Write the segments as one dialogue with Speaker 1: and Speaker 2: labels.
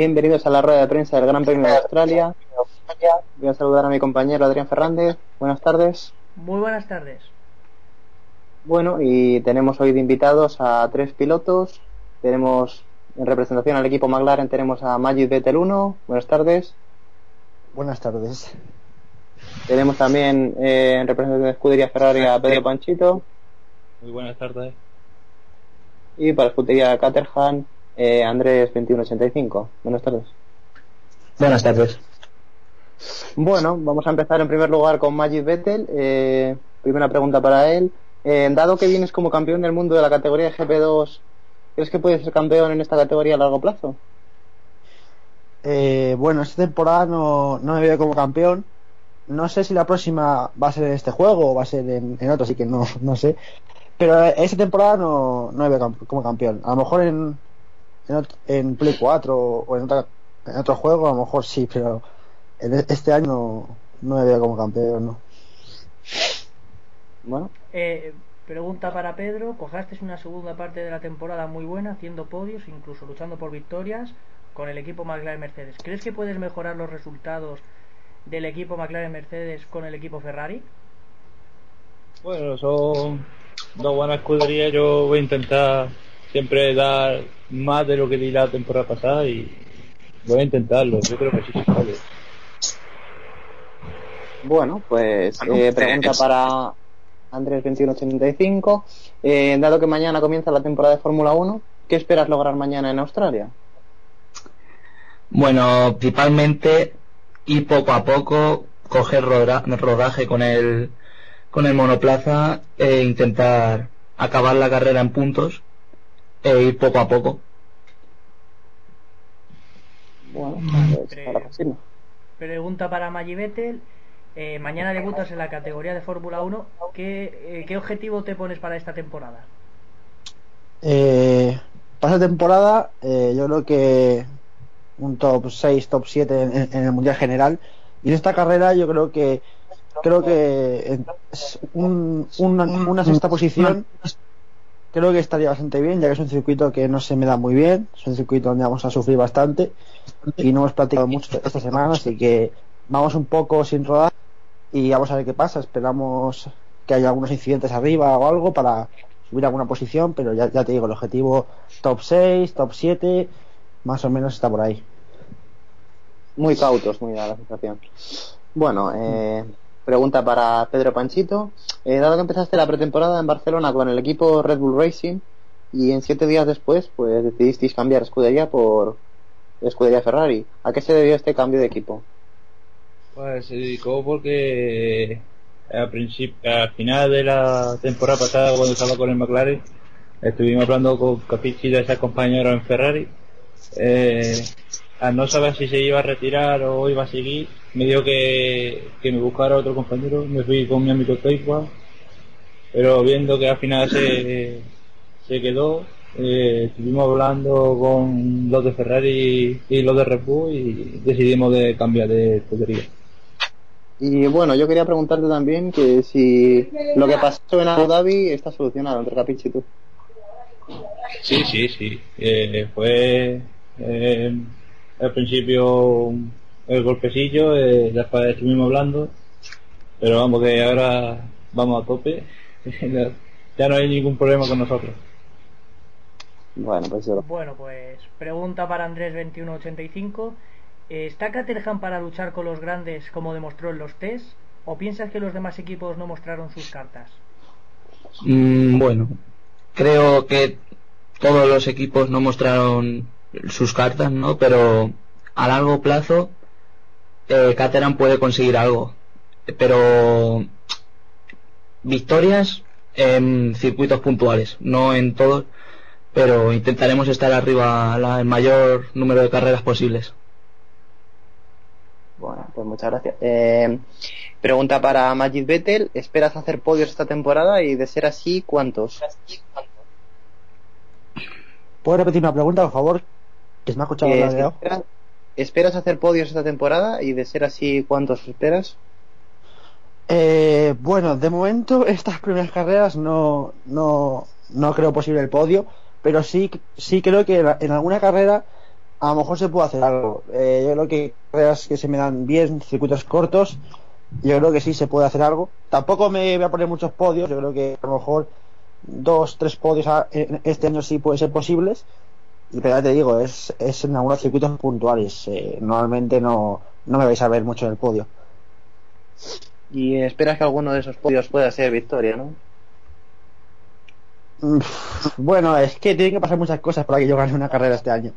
Speaker 1: Bienvenidos a la rueda de prensa del Gran Premio de Australia. Voy a saludar a mi compañero Adrián Fernández. Buenas tardes.
Speaker 2: Muy buenas tardes.
Speaker 1: Bueno, y tenemos hoy de invitados a tres pilotos. Tenemos en representación al equipo McLaren tenemos a Magid Vettel 1. Buenas tardes.
Speaker 3: Buenas tardes.
Speaker 1: Tenemos también eh, en representación de Escudería Ferrari a Pedro Panchito.
Speaker 4: Muy buenas tardes.
Speaker 1: Y para Escudería Caterham eh, Andrés 2185. Buenas tardes.
Speaker 3: Buenas tardes.
Speaker 1: Bueno, vamos a empezar en primer lugar con Magid Vettel. Eh, primera pregunta para él. Eh, dado que vienes como campeón del mundo de la categoría de GP2, ¿crees que puedes ser campeón en esta categoría a largo plazo?
Speaker 3: Eh, bueno, esta temporada no, no me veo como campeón. No sé si la próxima va a ser en este juego o va a ser en, en otro, así que no, no sé. Pero esta temporada no, no me veo como campeón. A lo mejor en, en, en Play 4 o en, otra, en otro juego, a lo mejor sí, pero en este año no, no me veo como campeón, ¿no?
Speaker 1: Bueno.
Speaker 2: Eh, pregunta para Pedro, cojaste una segunda parte de la temporada muy buena, haciendo podios, incluso luchando por victorias con el equipo McLaren Mercedes. ¿Crees que puedes mejorar los resultados del equipo McLaren Mercedes con el equipo Ferrari?
Speaker 4: Bueno, son dos buenas escuderías. Yo voy a intentar siempre dar más de lo que di la temporada pasada y voy a intentarlo. Yo creo que sí se puede.
Speaker 1: Bueno, pues eh, pregunta para Andrés 2185. Eh, dado que mañana comienza la temporada de Fórmula 1, ¿qué esperas lograr mañana en Australia?
Speaker 5: Bueno, principalmente ir poco a poco, coger roda- rodaje con el, con el monoplaza e intentar acabar la carrera en puntos e ir poco a poco.
Speaker 1: Bueno, pues.
Speaker 2: Pregunta para Maggi Vettel. Eh, mañana debutas en la categoría de Fórmula 1. ¿Qué, eh, ¿Qué objetivo te pones para esta temporada?
Speaker 3: Eh, para esta temporada, eh, yo creo que un top 6, top 7 en, en el Mundial General. Y en esta carrera yo creo que creo que es un- una, una sexta posición creo que estaría bastante bien, ya que es un circuito que no se me da muy bien, es un circuito donde vamos a sufrir bastante y no hemos practicado mucho esta semana, así que vamos un poco sin rodar y vamos a ver qué pasa. Esperamos que haya algunos incidentes arriba o algo para subir alguna posición, pero ya, ya te digo, el objetivo top 6, top 7, más o menos está por ahí.
Speaker 1: Muy cautos, muy da la sensación. Bueno, eh, pregunta para Pedro Panchito. Eh, dado que empezaste la pretemporada en Barcelona con el equipo Red Bull Racing y en siete días después, pues decidisteis cambiar escudería por escudería Ferrari. ¿A qué se debió este cambio de equipo?
Speaker 4: Pues se dedicó porque al, principio, al final de la temporada pasada, cuando estaba con el McLaren, estuvimos hablando con Capichi de ese compañero en Ferrari. Eh, al no saber si se iba a retirar o iba a seguir, me dijo que, que me buscara otro compañero. Me fui con mi amigo Teikwa, pero viendo que al final se, se quedó, eh, estuvimos hablando con los de Ferrari y los de Red Bull y decidimos de cambiar de escudería.
Speaker 1: Y bueno, yo quería preguntarte también que si lo que pasó en Abu Dhabi está solucionado entre Capichi y tú.
Speaker 4: Sí, sí, sí. Eh, fue eh, al principio el golpecillo, eh, después estuvimos hablando, pero vamos que ahora vamos a tope. ya no hay ningún problema con nosotros.
Speaker 1: Bueno, pues yo...
Speaker 2: Bueno, pues pregunta para Andrés 2185. ¿Está Caterham para luchar con los grandes como demostró en los test? ¿O piensas que los demás equipos no mostraron sus cartas?
Speaker 5: Mm, bueno, creo que todos los equipos no mostraron sus cartas, ¿no? Pero a largo plazo eh, Caterham puede conseguir algo. Pero victorias en circuitos puntuales, no en todos, pero intentaremos estar arriba el mayor número de carreras posibles.
Speaker 1: Bueno, pues muchas gracias. Eh, pregunta para Magid Vettel. ¿Esperas hacer podios esta temporada? Y de ser así, ¿cuántos?
Speaker 3: ¿Puedes repetir una pregunta, por favor? Se me ha escuchado
Speaker 1: Eh,
Speaker 3: la
Speaker 1: esperas, ¿Esperas hacer podios esta temporada? Y de ser así, ¿cuántos esperas?
Speaker 3: Eh, bueno, de momento estas primeras carreras no, no, no creo posible el podio, pero sí, sí creo que en alguna carrera a lo mejor se puede hacer algo. Eh, yo creo que carreras que se me dan bien, circuitos cortos, yo creo que sí se puede hacer algo. Tampoco me voy a poner muchos podios, yo creo que a lo mejor dos, tres podios a- en este año sí pueden ser posibles. Y pero ya te digo, es, es en algunos circuitos puntuales. eh, normalmente no, no me vais a ver mucho en el podio.
Speaker 1: Y esperas que alguno de esos podios pueda ser victoria, ¿no?
Speaker 3: Bueno, es que tienen que pasar muchas cosas para que yo gane una carrera este año.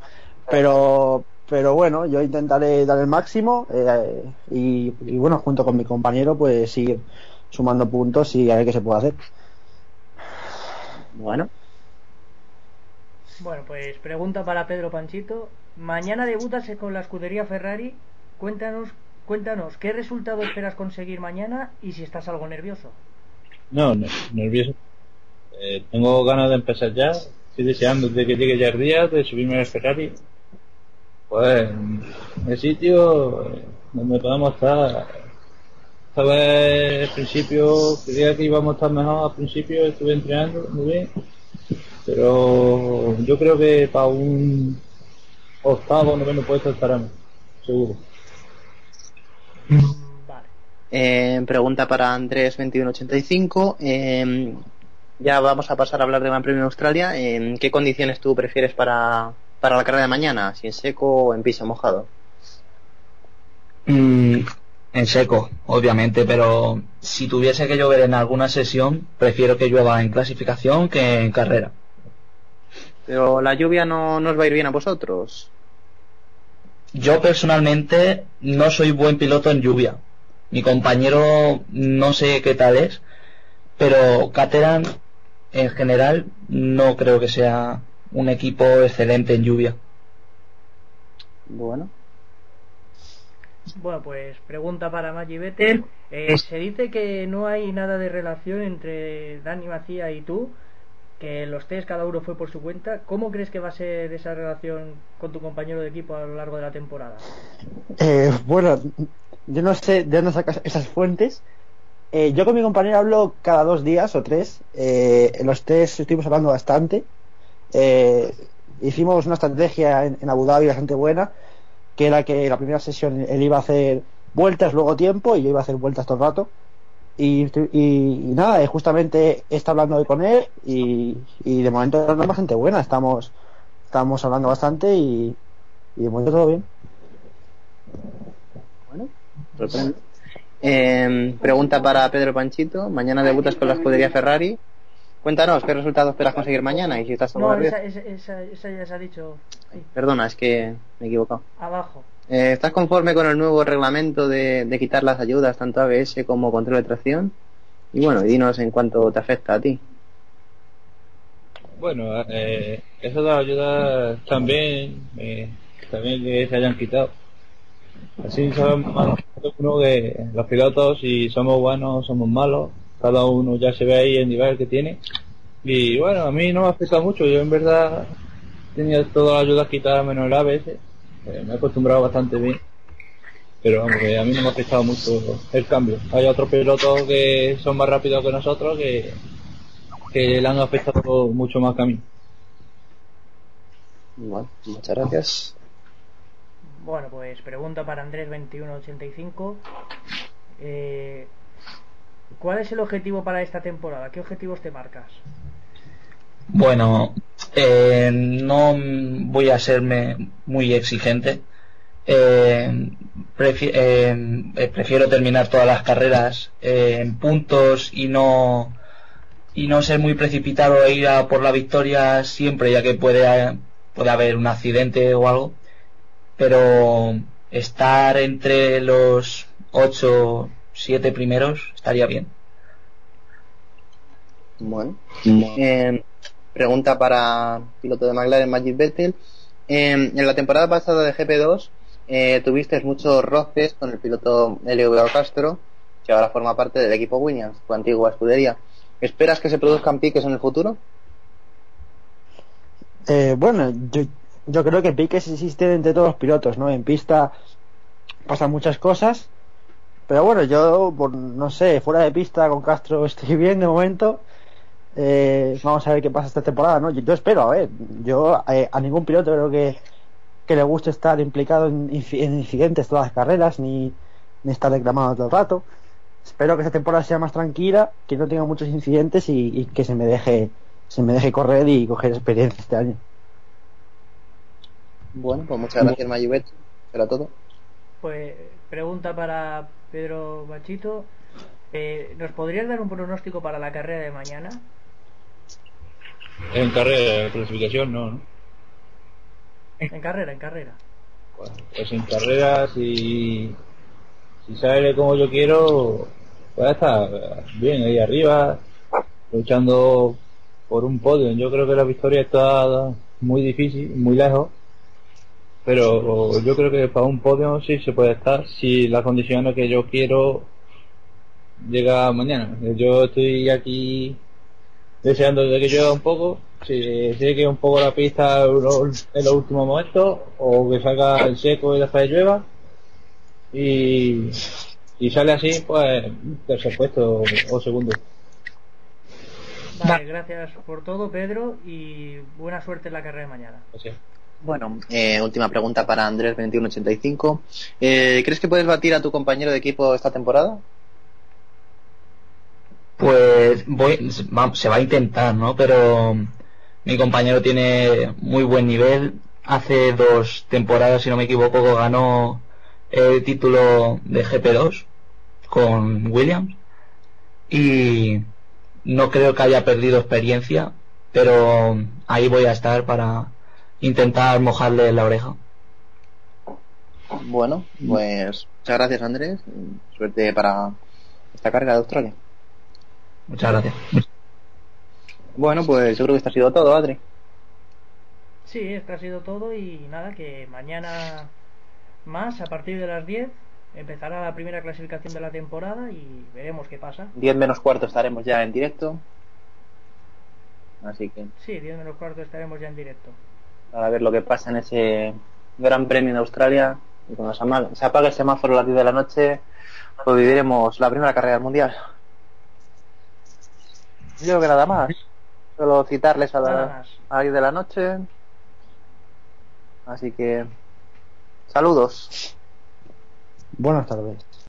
Speaker 3: Pero, pero bueno, yo intentaré dar el máximo eh, y, y bueno, junto con mi compañero, pues seguir sumando puntos y a ver qué se puede hacer.
Speaker 1: Bueno.
Speaker 2: Bueno, pues pregunta para Pedro Panchito. Mañana debutas con la escudería Ferrari. Cuéntanos, cuéntanos, ¿qué resultado esperas conseguir mañana y si estás algo nervioso?
Speaker 4: No, ne- nervioso. Eh, tengo ganas de empezar ya. Estoy deseando de que llegue ya el día de subirme al Ferrari. Pues, el sitio eh, donde podamos estar. Esta vez, al principio, creía que íbamos a estar mejor. Al principio estuve entrenando muy bien. Pero yo creo que para un octavo, noveno puesto estaremos. Seguro.
Speaker 2: Vale.
Speaker 1: Eh, pregunta para Andrés 2185. Eh, ya vamos a pasar a hablar de Gran Premio de Australia. ¿En qué condiciones tú prefieres para, para la carrera de mañana? ¿Si en seco o en piso mojado?
Speaker 5: Mm, en seco, obviamente, pero si tuviese que llover en alguna sesión, prefiero que llueva en clasificación que en carrera.
Speaker 1: Pero la lluvia no, no os va a ir bien a vosotros.
Speaker 5: Yo personalmente no soy buen piloto en lluvia. Mi compañero no sé qué tal es, pero Caterham en general no creo que sea un equipo excelente en lluvia.
Speaker 1: Bueno.
Speaker 2: Bueno, pues pregunta para Maggi Vettel. Eh, se dice que no hay nada de relación entre Dani Macía y tú, que los test cada uno fue por su cuenta. ¿Cómo crees que va a ser esa relación con tu compañero de equipo a lo largo de la temporada?
Speaker 3: Eh, bueno, yo no sé de dónde sacas esas fuentes. Eh, yo con mi compañero hablo cada dos días o tres. Eh, los test estuvimos hablando bastante. Eh, hicimos una estrategia en, en Abu Dhabi bastante buena, que era que la primera sesión él iba a hacer vueltas, luego tiempo, y yo iba a hacer vueltas todo el rato. Y, y- y nada, justamente estado hablando hoy con él y, y de momento es bastante buena. Estamos, estamos hablando bastante y, y de momento todo bien.
Speaker 1: Bueno. Eh, pregunta para Pedro Panchito. Mañana debutas con la escudería Ferrari. Cuéntanos, ¿qué resultado esperas conseguir mañana? Y si estás
Speaker 2: No, esa, esa, esa, esa ya se ha dicho
Speaker 1: Perdona, es que me he equivocado.
Speaker 2: abajo.
Speaker 1: Eh, ¿Estás conforme con el nuevo reglamento de, quitar las ayudas, tanto ABS como control de tracción? Y bueno, dinos en cuánto te afecta a ti.
Speaker 4: Bueno, eh, las ayudas también, eh, también que se hayan quitado. Así sabemos uno que los pilotos, si somos buenos, somos malos, cada uno ya se ve ahí el nivel que tiene. Y bueno, a mí no me afecta mucho, yo en verdad tenía todas las ayudas quitadas menos el ABS, eh, me he acostumbrado bastante bien. Pero vamos, que a mí no me ha afectado mucho el cambio. Hay otros pilotos que son más rápidos que nosotros que, que le han afectado mucho más que a mí.
Speaker 1: Bueno, muchas gracias.
Speaker 2: Bueno, pues pregunta para Andrés2185. Eh, ¿Cuál es el objetivo para esta temporada? ¿Qué objetivos te marcas?
Speaker 5: Bueno, eh, no voy a serme muy exigente. Eh, prefi- eh, prefiero terminar todas las carreras eh, en puntos y no y no ser muy precipitado e ir a por la victoria siempre, ya que puede, puede haber un accidente o algo. Pero estar entre los 8, 7 primeros estaría bien.
Speaker 1: Bueno. Eh, pregunta para piloto de McLaren, Magic Vettel. Eh, en la temporada pasada de GP2 eh, tuviste muchos roces con el piloto Elio Castro, que ahora forma parte del equipo Williams, tu antigua escudería. ¿Esperas que se produzcan piques en el futuro?
Speaker 3: Eh, bueno, yo, yo creo que piques existen entre todos los pilotos, ¿no? En pista pasan muchas cosas, pero bueno, yo, por, no sé, fuera de pista con Castro estoy bien de momento. Eh, vamos a ver qué pasa esta temporada, ¿no? Yo, yo espero, a ver, yo eh, a ningún piloto creo que, que le guste estar implicado en, inci- en incidentes todas las carreras, ni, ni estar reclamando todo el rato. Espero que esta temporada sea más tranquila, que no tenga muchos incidentes y, y que se me deje se me deje correr y coger experiencia este año.
Speaker 1: Bueno, pues muchas gracias, Vettel. Será todo.
Speaker 2: Pues pregunta para Pedro Bachito. Eh, ¿Nos podrías dar un pronóstico para la carrera de mañana?
Speaker 4: En carrera, clasificación no, ¿no?
Speaker 2: En carrera, en carrera.
Speaker 4: Pues en carrera, si, si sale como yo quiero, pues está bien ahí arriba, luchando por un podio. Yo creo que la victoria está muy difícil, muy lejos, pero yo creo que para un podio sí se puede estar si las condiciones que yo quiero llega mañana. Yo estoy aquí deseando de que llueva un poco, si sé que un poco la pista en los últimos momentos, o que salga el seco y después llueva, y, y sale así, pues tercer puesto o segundo.
Speaker 2: Vale, gracias por todo, Pedro, y buena suerte en la carrera de mañana.
Speaker 4: Gracias.
Speaker 1: Bueno, eh, última pregunta para Andrés2185. Eh, ¿Crees que puedes batir a tu compañero de equipo esta temporada?
Speaker 5: Pues voy, se va a intentar, ¿no? Pero mi compañero tiene muy buen nivel. Hace dos temporadas, si no me equivoco, ganó el título de GP2 con Williams. Y no creo que haya perdido experiencia, pero ahí voy a estar para intentar mojarle la oreja.
Speaker 1: Bueno, pues muchas gracias, Andrés. Suerte para esta carrera de Australia.
Speaker 5: Muchas gracias.
Speaker 1: Bueno, pues yo creo que esto ha sido todo, Adri.
Speaker 2: Sí, esto ha sido todo y nada, que mañana más, a partir de las 10, empezará la primera clasificación de la temporada y veremos qué pasa.
Speaker 1: 10 menos cuarto estaremos ya en directo. Así que
Speaker 2: Sí, 10 menos cuarto estaremos ya en directo.
Speaker 1: para ver lo que pasa en ese Gran Premio de Australia. Y cuando se, se apague el semáforo a las 10 de la noche, pues viviremos la primera carrera del mundial. Yo creo que nada más. Solo citarles a a las 10 de la noche. Así que, saludos.
Speaker 3: Buenas tardes.